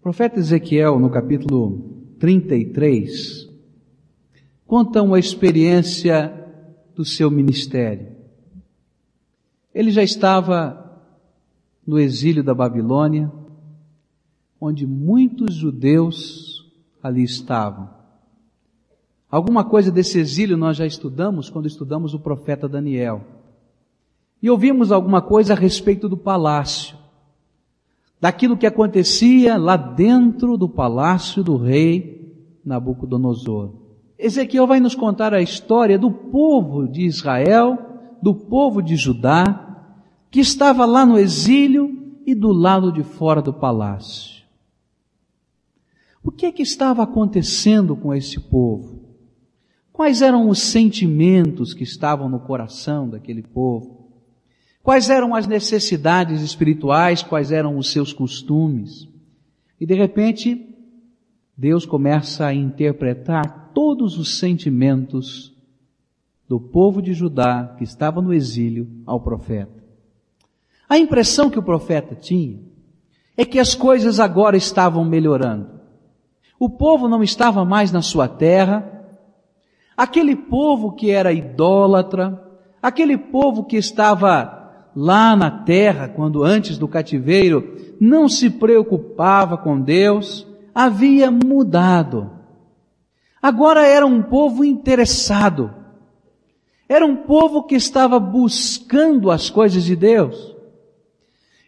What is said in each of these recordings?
O profeta Ezequiel, no capítulo 33, conta uma experiência do seu ministério. Ele já estava no exílio da Babilônia, onde muitos judeus ali estavam. Alguma coisa desse exílio nós já estudamos quando estudamos o profeta Daniel. E ouvimos alguma coisa a respeito do palácio, daquilo que acontecia lá dentro do palácio do rei Nabucodonosor. Ezequiel vai nos contar a história do povo de Israel, do povo de Judá, que estava lá no exílio e do lado de fora do palácio. O que é que estava acontecendo com esse povo? Quais eram os sentimentos que estavam no coração daquele povo? Quais eram as necessidades espirituais? Quais eram os seus costumes? E de repente, Deus começa a interpretar todos os sentimentos do povo de Judá que estava no exílio ao profeta. A impressão que o profeta tinha é que as coisas agora estavam melhorando. O povo não estava mais na sua terra. Aquele povo que era idólatra, aquele povo que estava lá na terra, quando antes do cativeiro, não se preocupava com Deus, havia mudado. Agora era um povo interessado. Era um povo que estava buscando as coisas de Deus.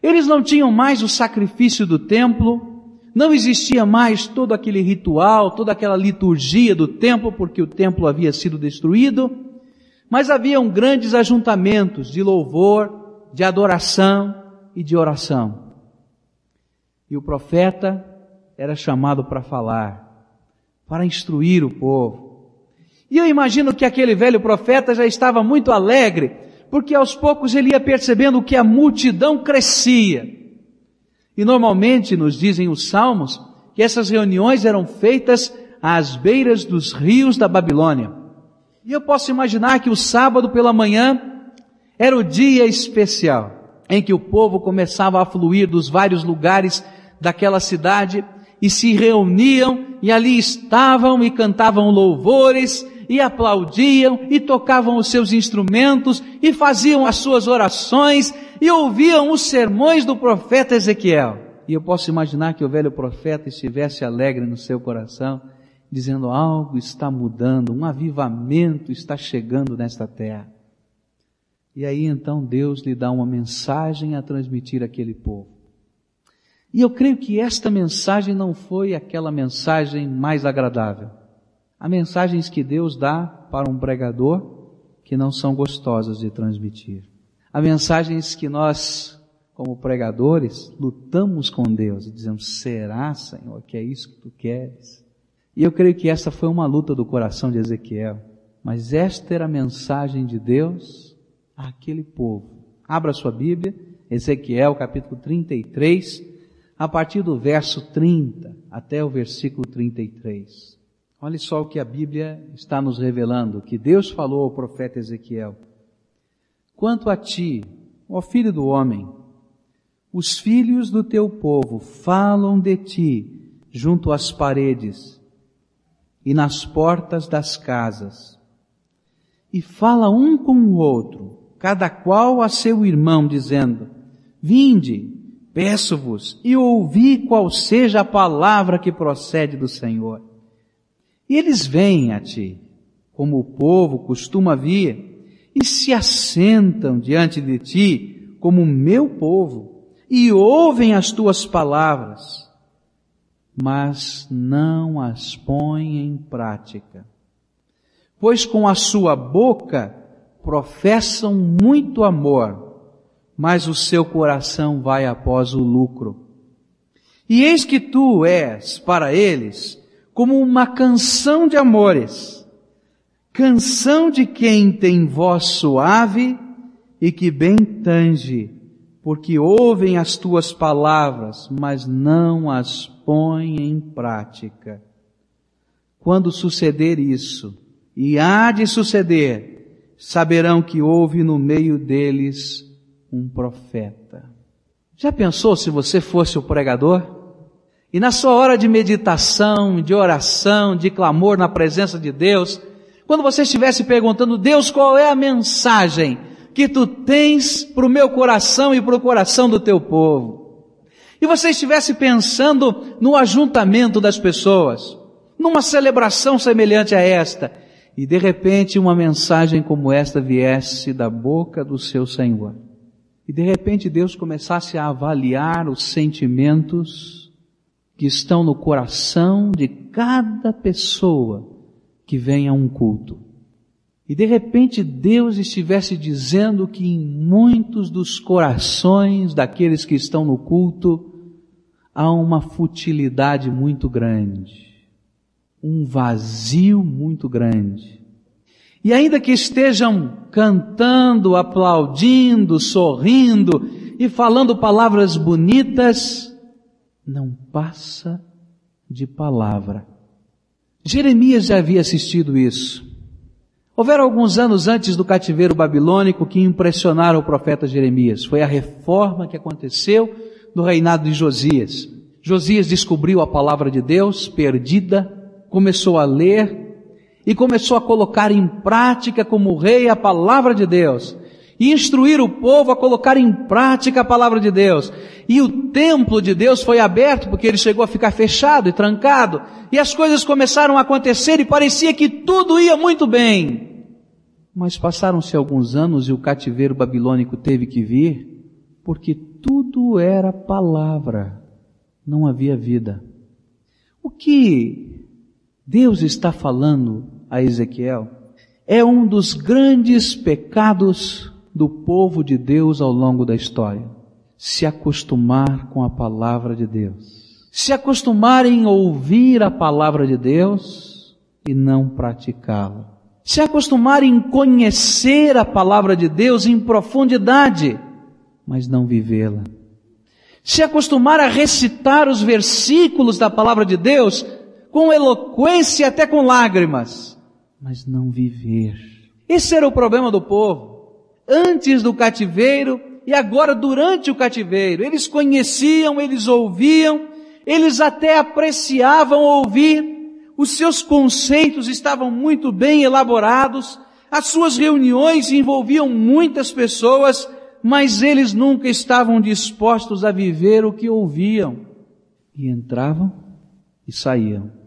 Eles não tinham mais o sacrifício do templo, não existia mais todo aquele ritual, toda aquela liturgia do templo, porque o templo havia sido destruído, mas haviam grandes ajuntamentos de louvor, de adoração e de oração. E o profeta era chamado para falar, para instruir o povo. E eu imagino que aquele velho profeta já estava muito alegre, porque aos poucos ele ia percebendo que a multidão crescia e normalmente nos dizem os salmos que essas reuniões eram feitas às beiras dos rios da Babilônia. E eu posso imaginar que o sábado pela manhã era o dia especial em que o povo começava a fluir dos vários lugares daquela cidade e se reuniam e ali estavam e cantavam louvores e aplaudiam e tocavam os seus instrumentos e faziam as suas orações e ouviam os sermões do profeta Ezequiel. E eu posso imaginar que o velho profeta estivesse alegre no seu coração, dizendo algo está mudando, um avivamento está chegando nesta terra. E aí então Deus lhe dá uma mensagem a transmitir àquele povo. E eu creio que esta mensagem não foi aquela mensagem mais agradável. Há mensagens que Deus dá para um pregador que não são gostosas de transmitir. Há mensagens que nós, como pregadores, lutamos com Deus e dizemos, será, Senhor, que é isso que tu queres? E eu creio que essa foi uma luta do coração de Ezequiel. Mas esta era a mensagem de Deus àquele povo. Abra sua Bíblia, Ezequiel capítulo 33, a partir do verso 30 até o versículo 33. Olhe só o que a Bíblia está nos revelando, que Deus falou ao profeta Ezequiel. Quanto a ti, ó filho do homem, os filhos do teu povo falam de ti junto às paredes e nas portas das casas. E fala um com o outro, cada qual a seu irmão, dizendo, Vinde, peço-vos, e ouvi qual seja a palavra que procede do Senhor. E eles vêm a ti, como o povo costuma vir, e se assentam diante de ti como meu povo e ouvem as tuas palavras, mas não as põem em prática. Pois com a sua boca professam muito amor, mas o seu coração vai após o lucro. E eis que tu és para eles como uma canção de amores, canção de quem tem voz suave e que bem tange, porque ouvem as tuas palavras, mas não as põem em prática. Quando suceder isso, e há de suceder, saberão que houve no meio deles um profeta. Já pensou se você fosse o pregador? E na sua hora de meditação, de oração, de clamor na presença de Deus, quando você estivesse perguntando, Deus, qual é a mensagem que tu tens para o meu coração e para o coração do teu povo? E você estivesse pensando no ajuntamento das pessoas, numa celebração semelhante a esta, e de repente uma mensagem como esta viesse da boca do seu Senhor. E de repente Deus começasse a avaliar os sentimentos que estão no coração de cada pessoa que vem a um culto. E de repente Deus estivesse dizendo que em muitos dos corações daqueles que estão no culto há uma futilidade muito grande um vazio muito grande. E ainda que estejam cantando, aplaudindo, sorrindo e falando palavras bonitas, não passa de palavra. Jeremias já havia assistido isso. Houveram alguns anos antes do cativeiro babilônico que impressionaram o profeta Jeremias. Foi a reforma que aconteceu no reinado de Josias. Josias descobriu a palavra de Deus perdida começou a ler e começou a colocar em prática como rei a palavra de Deus. E instruir o povo a colocar em prática a palavra de Deus. E o templo de Deus foi aberto porque ele chegou a ficar fechado e trancado. E as coisas começaram a acontecer e parecia que tudo ia muito bem. Mas passaram-se alguns anos e o cativeiro babilônico teve que vir porque tudo era palavra. Não havia vida. O que Deus está falando a Ezequiel, é um dos grandes pecados do povo de Deus ao longo da história. Se acostumar com a palavra de Deus. Se acostumar em ouvir a palavra de Deus e não praticá-la. Se acostumar em conhecer a palavra de Deus em profundidade, mas não vivê-la. Se acostumar a recitar os versículos da palavra de Deus, com eloquência até com lágrimas, mas não viver. Esse era o problema do povo. Antes do cativeiro e agora durante o cativeiro. Eles conheciam, eles ouviam, eles até apreciavam ouvir, os seus conceitos estavam muito bem elaborados, as suas reuniões envolviam muitas pessoas, mas eles nunca estavam dispostos a viver o que ouviam. E entravam e saíam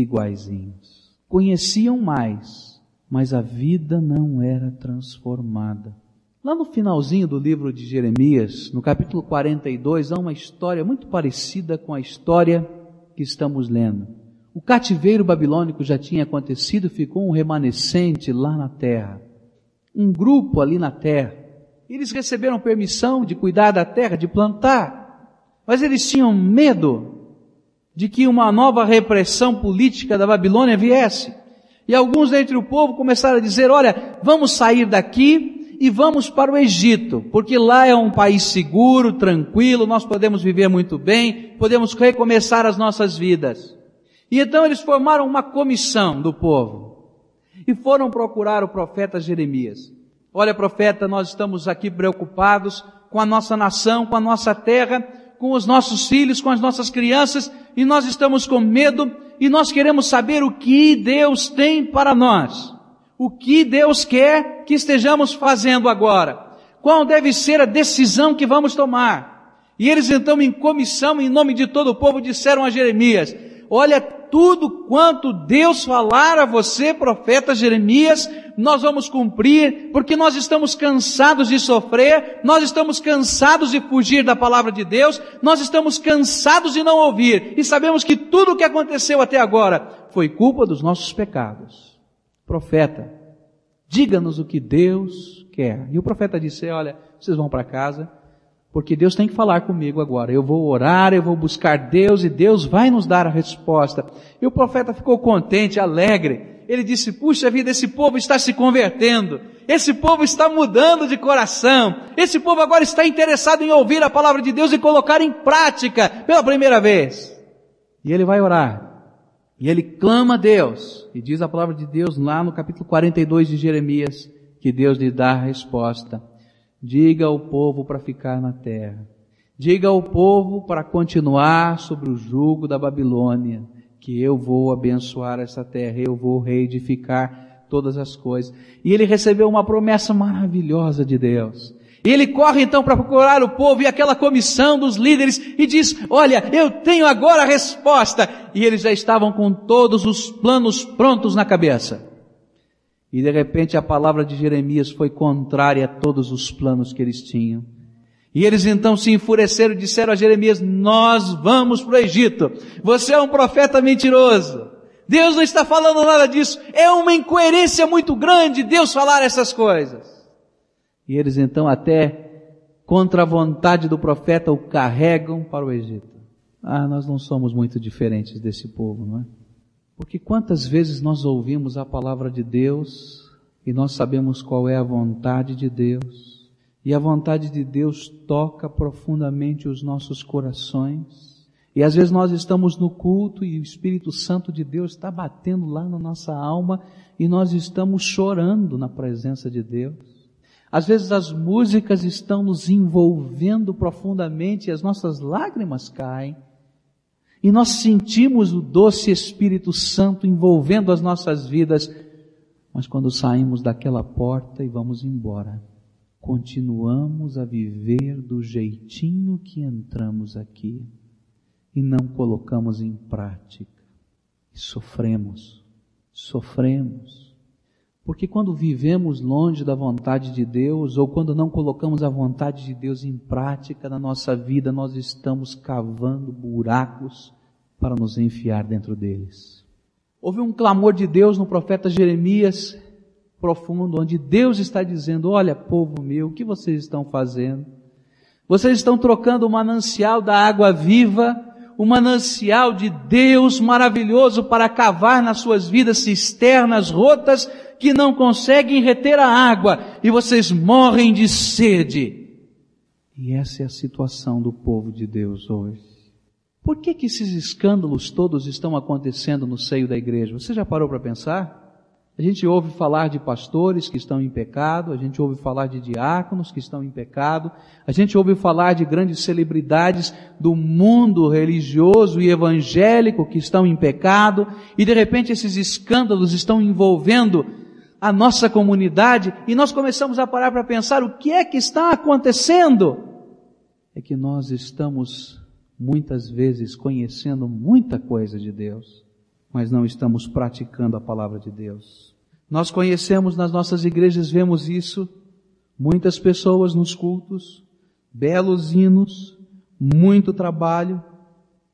iguaizinhos. Conheciam mais, mas a vida não era transformada. Lá no finalzinho do livro de Jeremias, no capítulo 42, há uma história muito parecida com a história que estamos lendo. O cativeiro babilônico já tinha acontecido, ficou um remanescente lá na terra. Um grupo ali na terra. Eles receberam permissão de cuidar da terra, de plantar, mas eles tinham medo de que uma nova repressão política da Babilônia viesse. E alguns dentre o povo começaram a dizer, olha, vamos sair daqui e vamos para o Egito, porque lá é um país seguro, tranquilo, nós podemos viver muito bem, podemos recomeçar as nossas vidas. E então eles formaram uma comissão do povo e foram procurar o profeta Jeremias. Olha, profeta, nós estamos aqui preocupados com a nossa nação, com a nossa terra, com os nossos filhos, com as nossas crianças, e nós estamos com medo, e nós queremos saber o que Deus tem para nós. O que Deus quer que estejamos fazendo agora. Qual deve ser a decisão que vamos tomar? E eles então, em comissão, em nome de todo o povo, disseram a Jeremias, olha, tudo quanto Deus falar a você, profeta Jeremias, nós vamos cumprir, porque nós estamos cansados de sofrer, nós estamos cansados de fugir da palavra de Deus, nós estamos cansados de não ouvir, e sabemos que tudo o que aconteceu até agora foi culpa dos nossos pecados. Profeta, diga-nos o que Deus quer. E o profeta disse, olha, vocês vão para casa, porque Deus tem que falar comigo agora. Eu vou orar, eu vou buscar Deus e Deus vai nos dar a resposta. E o profeta ficou contente, alegre. Ele disse, puxa vida, esse povo está se convertendo. Esse povo está mudando de coração. Esse povo agora está interessado em ouvir a palavra de Deus e colocar em prática pela primeira vez. E ele vai orar. E ele clama a Deus. E diz a palavra de Deus lá no capítulo 42 de Jeremias, que Deus lhe dá a resposta. Diga ao povo para ficar na terra. Diga ao povo para continuar sobre o jugo da Babilônia, que eu vou abençoar essa terra, eu vou reedificar todas as coisas. E ele recebeu uma promessa maravilhosa de Deus. E ele corre então para procurar o povo e aquela comissão dos líderes e diz, olha, eu tenho agora a resposta. E eles já estavam com todos os planos prontos na cabeça. E de repente a palavra de Jeremias foi contrária a todos os planos que eles tinham. E eles então se enfureceram e disseram a Jeremias, nós vamos para o Egito. Você é um profeta mentiroso. Deus não está falando nada disso. É uma incoerência muito grande Deus falar essas coisas. E eles então até contra a vontade do profeta o carregam para o Egito. Ah, nós não somos muito diferentes desse povo, não é? Porque quantas vezes nós ouvimos a palavra de Deus e nós sabemos qual é a vontade de Deus, e a vontade de Deus toca profundamente os nossos corações, e às vezes nós estamos no culto e o Espírito Santo de Deus está batendo lá na nossa alma e nós estamos chorando na presença de Deus. Às vezes as músicas estão nos envolvendo profundamente e as nossas lágrimas caem. E nós sentimos o doce Espírito Santo envolvendo as nossas vidas. Mas quando saímos daquela porta e vamos embora, continuamos a viver do jeitinho que entramos aqui e não colocamos em prática. E sofremos, sofremos porque quando vivemos longe da vontade de Deus, ou quando não colocamos a vontade de Deus em prática na nossa vida, nós estamos cavando buracos para nos enfiar dentro deles. Houve um clamor de Deus no profeta Jeremias profundo, onde Deus está dizendo, olha povo meu, o que vocês estão fazendo? Vocês estão trocando o manancial da água viva o manancial de Deus maravilhoso para cavar nas suas vidas cisternas rotas que não conseguem reter a água e vocês morrem de sede. E essa é a situação do povo de Deus hoje. Por que que esses escândalos todos estão acontecendo no seio da igreja? Você já parou para pensar? A gente ouve falar de pastores que estão em pecado, a gente ouve falar de diáconos que estão em pecado, a gente ouve falar de grandes celebridades do mundo religioso e evangélico que estão em pecado, e de repente esses escândalos estão envolvendo a nossa comunidade e nós começamos a parar para pensar o que é que está acontecendo. É que nós estamos muitas vezes conhecendo muita coisa de Deus mas não estamos praticando a palavra de Deus. Nós conhecemos nas nossas igrejas, vemos isso, muitas pessoas nos cultos, belos hinos, muito trabalho,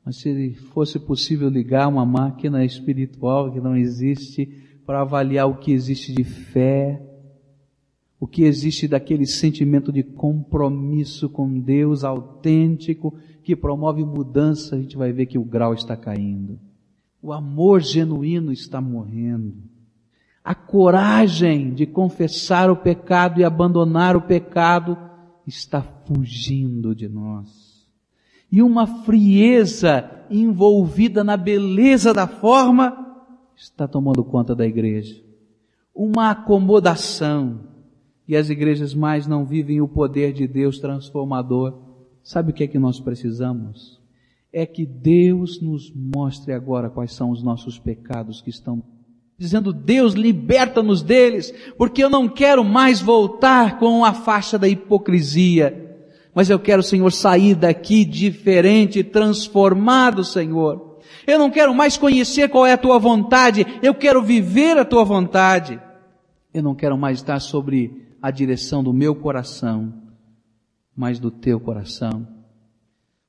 mas se fosse possível ligar uma máquina espiritual que não existe para avaliar o que existe de fé, o que existe daquele sentimento de compromisso com Deus autêntico que promove mudança, a gente vai ver que o grau está caindo. O amor genuíno está morrendo. A coragem de confessar o pecado e abandonar o pecado está fugindo de nós. E uma frieza envolvida na beleza da forma está tomando conta da igreja. Uma acomodação. E as igrejas mais não vivem o poder de Deus transformador. Sabe o que é que nós precisamos? é que Deus nos mostre agora quais são os nossos pecados que estão dizendo Deus liberta-nos deles, porque eu não quero mais voltar com a faixa da hipocrisia, mas eu quero, Senhor, sair daqui diferente, transformado, Senhor. Eu não quero mais conhecer qual é a tua vontade, eu quero viver a tua vontade. Eu não quero mais estar sobre a direção do meu coração, mas do teu coração.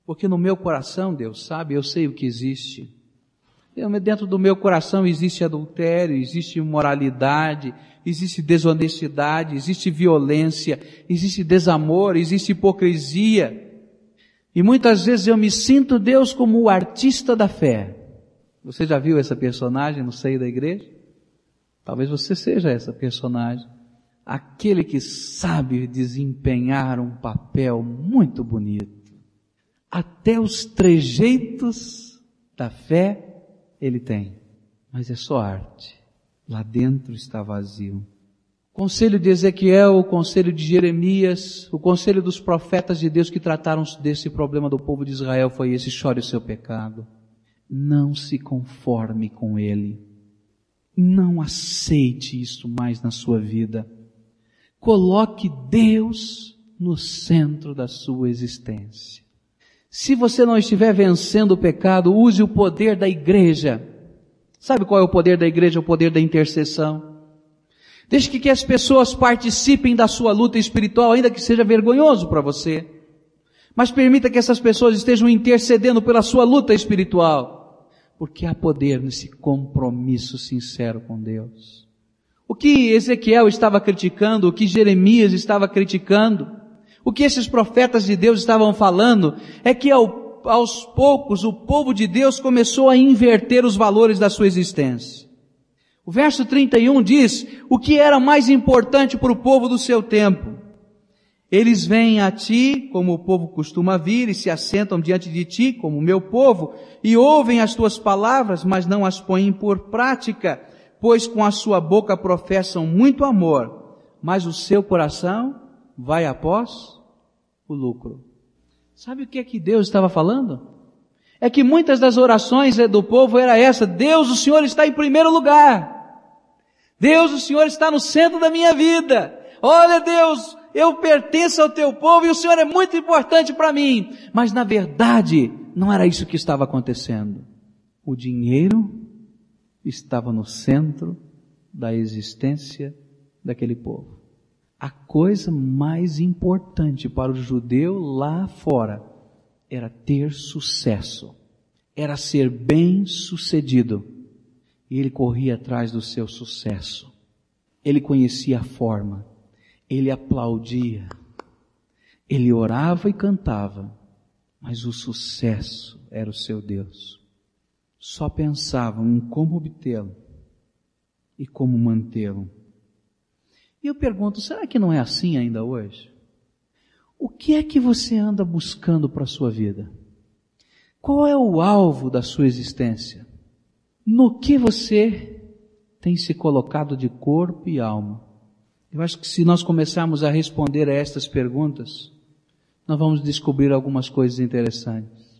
Porque no meu coração, Deus sabe, eu sei o que existe. Dentro do meu coração existe adultério, existe imoralidade, existe desonestidade, existe violência, existe desamor, existe hipocrisia. E muitas vezes eu me sinto Deus como o artista da fé. Você já viu essa personagem no seio da igreja? Talvez você seja essa personagem. Aquele que sabe desempenhar um papel muito bonito até os trejeitos da fé ele tem. Mas é só arte. Lá dentro está vazio. O conselho de Ezequiel, o conselho de Jeremias, o conselho dos profetas de Deus que trataram desse problema do povo de Israel foi esse: chore o seu pecado. Não se conforme com ele. Não aceite isso mais na sua vida. Coloque Deus no centro da sua existência. Se você não estiver vencendo o pecado, use o poder da igreja. Sabe qual é o poder da igreja? O poder da intercessão. Deixe que, que as pessoas participem da sua luta espiritual, ainda que seja vergonhoso para você. Mas permita que essas pessoas estejam intercedendo pela sua luta espiritual. Porque há poder nesse compromisso sincero com Deus. O que Ezequiel estava criticando, o que Jeremias estava criticando, o que esses profetas de Deus estavam falando, é que ao, aos poucos o povo de Deus começou a inverter os valores da sua existência. O verso 31 diz o que era mais importante para o povo do seu tempo. Eles vêm a ti, como o povo costuma vir, e se assentam diante de ti, como o meu povo, e ouvem as tuas palavras, mas não as põem por prática, pois com a sua boca professam muito amor, mas o seu coração vai após o lucro. Sabe o que é que Deus estava falando? É que muitas das orações do povo era essa, Deus, o Senhor está em primeiro lugar. Deus, o Senhor está no centro da minha vida. Olha Deus, eu pertenço ao teu povo e o Senhor é muito importante para mim. Mas na verdade, não era isso que estava acontecendo. O dinheiro estava no centro da existência daquele povo. A coisa mais importante para o judeu lá fora era ter sucesso, era ser bem sucedido. E ele corria atrás do seu sucesso. Ele conhecia a forma, ele aplaudia, ele orava e cantava, mas o sucesso era o seu Deus. Só pensavam em como obtê-lo e como mantê-lo. E eu pergunto, será que não é assim ainda hoje? O que é que você anda buscando para a sua vida? Qual é o alvo da sua existência? No que você tem se colocado de corpo e alma? Eu acho que se nós começarmos a responder a estas perguntas, nós vamos descobrir algumas coisas interessantes.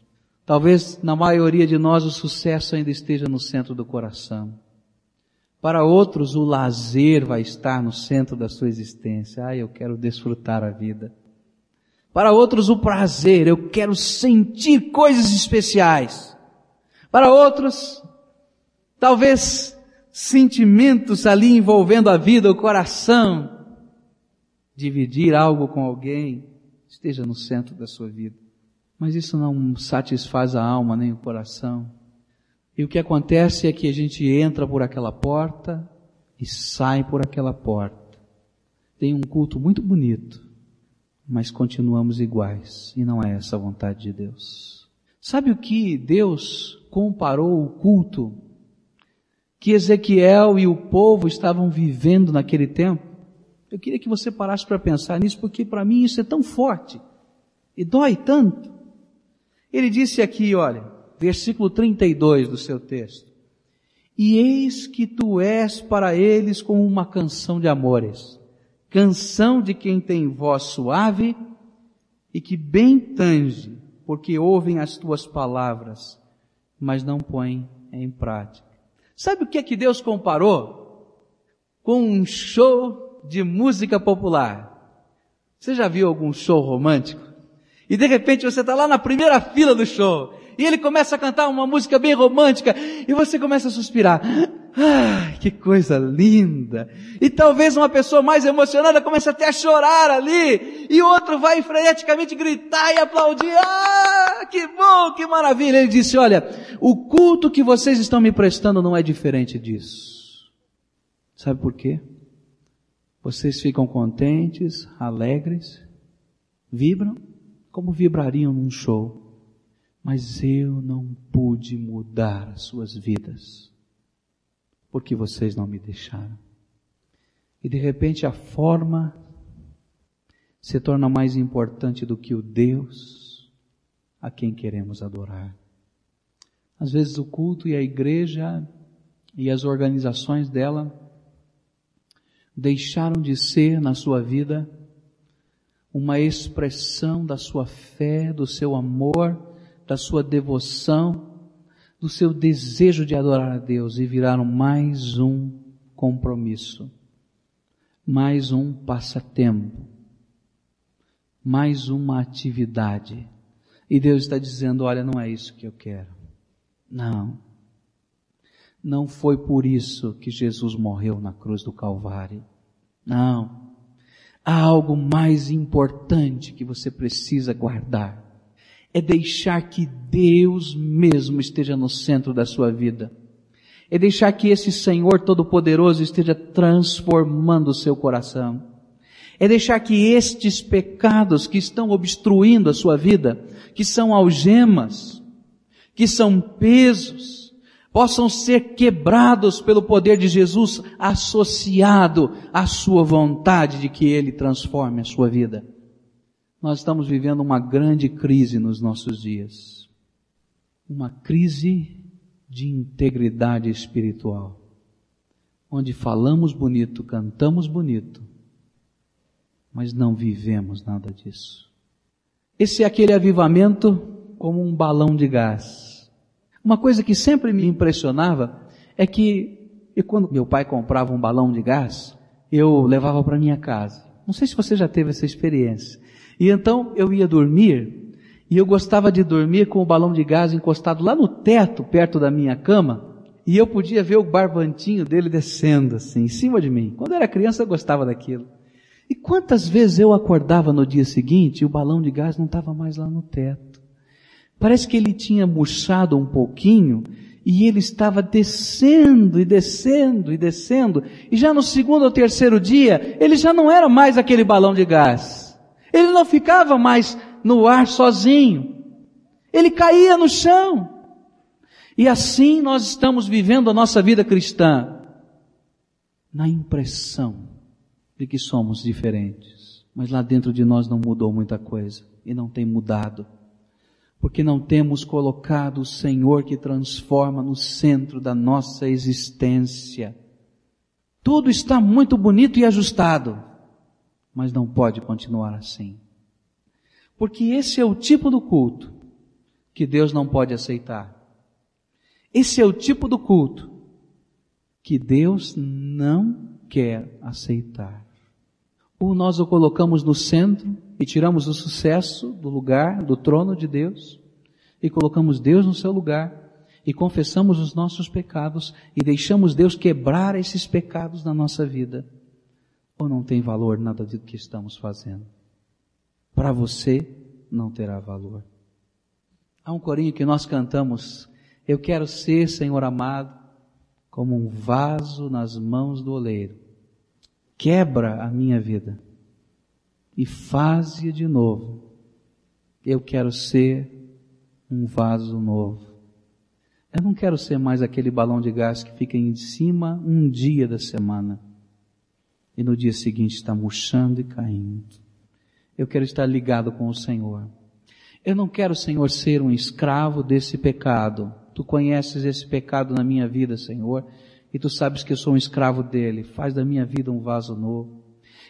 Talvez na maioria de nós o sucesso ainda esteja no centro do coração. Para outros o lazer vai estar no centro da sua existência. Ah, eu quero desfrutar a vida. Para outros o prazer, eu quero sentir coisas especiais. Para outros, talvez sentimentos ali envolvendo a vida, o coração, dividir algo com alguém, esteja no centro da sua vida. Mas isso não satisfaz a alma nem o coração. E o que acontece é que a gente entra por aquela porta e sai por aquela porta. Tem um culto muito bonito, mas continuamos iguais. E não é essa a vontade de Deus. Sabe o que Deus comparou o culto que Ezequiel e o povo estavam vivendo naquele tempo? Eu queria que você parasse para pensar nisso, porque para mim isso é tão forte e dói tanto. Ele disse aqui, olha, versículo 32 do seu texto. E eis que tu és para eles como uma canção de amores, canção de quem tem voz suave e que bem tange, porque ouvem as tuas palavras, mas não põem em prática. Sabe o que é que Deus comparou? Com um show de música popular. Você já viu algum show romântico? E de repente você está lá na primeira fila do show. E ele começa a cantar uma música bem romântica. E você começa a suspirar. Ah, que coisa linda! E talvez uma pessoa mais emocionada comece até a chorar ali, e outro vai freneticamente gritar e aplaudir. Ah, que bom, que maravilha! Ele disse: Olha, o culto que vocês estão me prestando não é diferente disso. Sabe por quê? Vocês ficam contentes, alegres, vibram, como vibrariam num show. Mas eu não pude mudar as suas vidas, porque vocês não me deixaram. E de repente a forma se torna mais importante do que o Deus a quem queremos adorar. Às vezes o culto e a igreja e as organizações dela deixaram de ser na sua vida uma expressão da sua fé, do seu amor, da sua devoção, do seu desejo de adorar a Deus e viraram mais um compromisso, mais um passatempo, mais uma atividade. E Deus está dizendo: olha, não é isso que eu quero. Não. Não foi por isso que Jesus morreu na cruz do Calvário. Não. Há algo mais importante que você precisa guardar. É deixar que Deus mesmo esteja no centro da sua vida. É deixar que esse Senhor Todo-Poderoso esteja transformando o seu coração. É deixar que estes pecados que estão obstruindo a sua vida, que são algemas, que são pesos, possam ser quebrados pelo poder de Jesus associado à sua vontade de que Ele transforme a sua vida. Nós estamos vivendo uma grande crise nos nossos dias. Uma crise de integridade espiritual. Onde falamos bonito, cantamos bonito, mas não vivemos nada disso. Esse é aquele avivamento como um balão de gás uma coisa que sempre me impressionava é que e quando meu pai comprava um balão de gás, eu levava para minha casa. Não sei se você já teve essa experiência. E então eu ia dormir e eu gostava de dormir com o balão de gás encostado lá no teto, perto da minha cama, e eu podia ver o barbantinho dele descendo assim, em cima de mim. Quando eu era criança eu gostava daquilo. E quantas vezes eu acordava no dia seguinte e o balão de gás não estava mais lá no teto. Parece que ele tinha murchado um pouquinho e ele estava descendo e descendo e descendo. E já no segundo ou terceiro dia, ele já não era mais aquele balão de gás. Ele não ficava mais no ar sozinho. Ele caía no chão. E assim nós estamos vivendo a nossa vida cristã. Na impressão de que somos diferentes. Mas lá dentro de nós não mudou muita coisa. E não tem mudado porque não temos colocado o Senhor que transforma no centro da nossa existência. Tudo está muito bonito e ajustado, mas não pode continuar assim. Porque esse é o tipo do culto que Deus não pode aceitar. Esse é o tipo do culto que Deus não quer aceitar. Ou nós o colocamos no centro e tiramos o sucesso do lugar, do trono de Deus, e colocamos Deus no seu lugar, e confessamos os nossos pecados, e deixamos Deus quebrar esses pecados na nossa vida, ou não tem valor nada do que estamos fazendo? Para você, não terá valor. Há um corinho que nós cantamos, eu quero ser, Senhor amado, como um vaso nas mãos do oleiro. Quebra a minha vida e faz-a de novo. Eu quero ser um vaso novo. Eu não quero ser mais aquele balão de gás que fica em cima um dia da semana e no dia seguinte está murchando e caindo. Eu quero estar ligado com o Senhor. Eu não quero, Senhor, ser um escravo desse pecado. Tu conheces esse pecado na minha vida, Senhor, e tu sabes que eu sou um escravo dele. Faz da minha vida um vaso novo.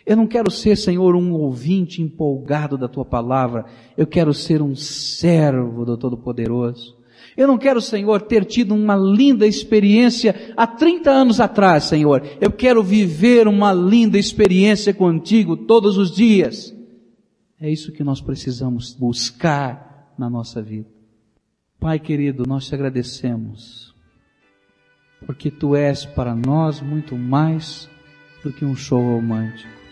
Eu não quero ser, Senhor, um ouvinte empolgado da tua palavra. Eu quero ser um servo do Todo-Poderoso. Eu não quero, Senhor, ter tido uma linda experiência há 30 anos atrás, Senhor. Eu quero viver uma linda experiência contigo todos os dias. É isso que nós precisamos buscar na nossa vida. Pai querido, nós te agradecemos, porque tu és para nós muito mais do que um show romântico.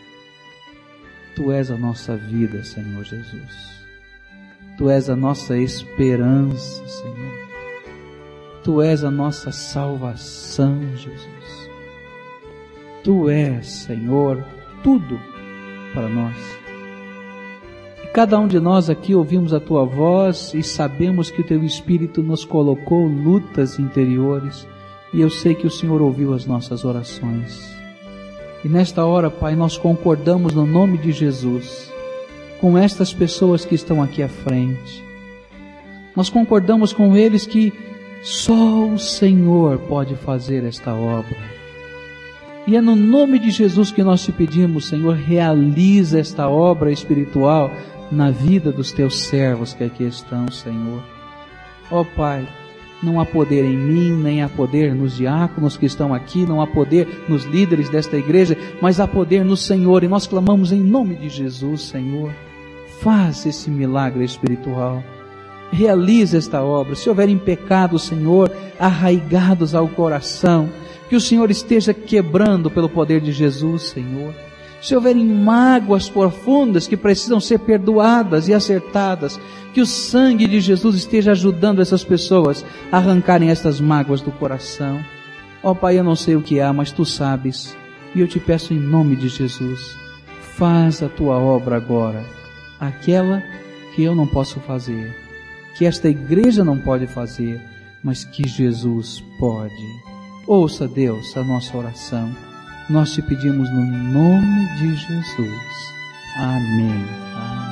Tu és a nossa vida, Senhor Jesus. Tu és a nossa esperança, Senhor. Tu és a nossa salvação, Jesus. Tu és, Senhor, tudo para nós. E cada um de nós aqui ouvimos a tua voz e sabemos que o teu Espírito nos colocou lutas interiores. E eu sei que o Senhor ouviu as nossas orações. E nesta hora, Pai, nós concordamos no nome de Jesus com estas pessoas que estão aqui à frente. Nós concordamos com eles que só o Senhor pode fazer esta obra. E é no nome de Jesus que nós te pedimos, Senhor, realiza esta obra espiritual na vida dos teus servos que aqui estão, Senhor. Ó oh, Pai, não há poder em mim, nem há poder nos diáconos que estão aqui, não há poder nos líderes desta igreja, mas há poder no Senhor, e nós clamamos em nome de Jesus, Senhor. Faz esse milagre espiritual. Realize esta obra. Se houverem pecados, Senhor, arraigados ao coração, que o Senhor esteja quebrando pelo poder de Jesus, Senhor se houverem mágoas profundas que precisam ser perdoadas e acertadas, que o sangue de Jesus esteja ajudando essas pessoas a arrancarem estas mágoas do coração. Ó oh, Pai, eu não sei o que há, mas Tu sabes, e eu te peço em nome de Jesus, faz a Tua obra agora, aquela que eu não posso fazer, que esta igreja não pode fazer, mas que Jesus pode. Ouça, Deus, a nossa oração nós te pedimos no nome de Jesus. Amém. Amém.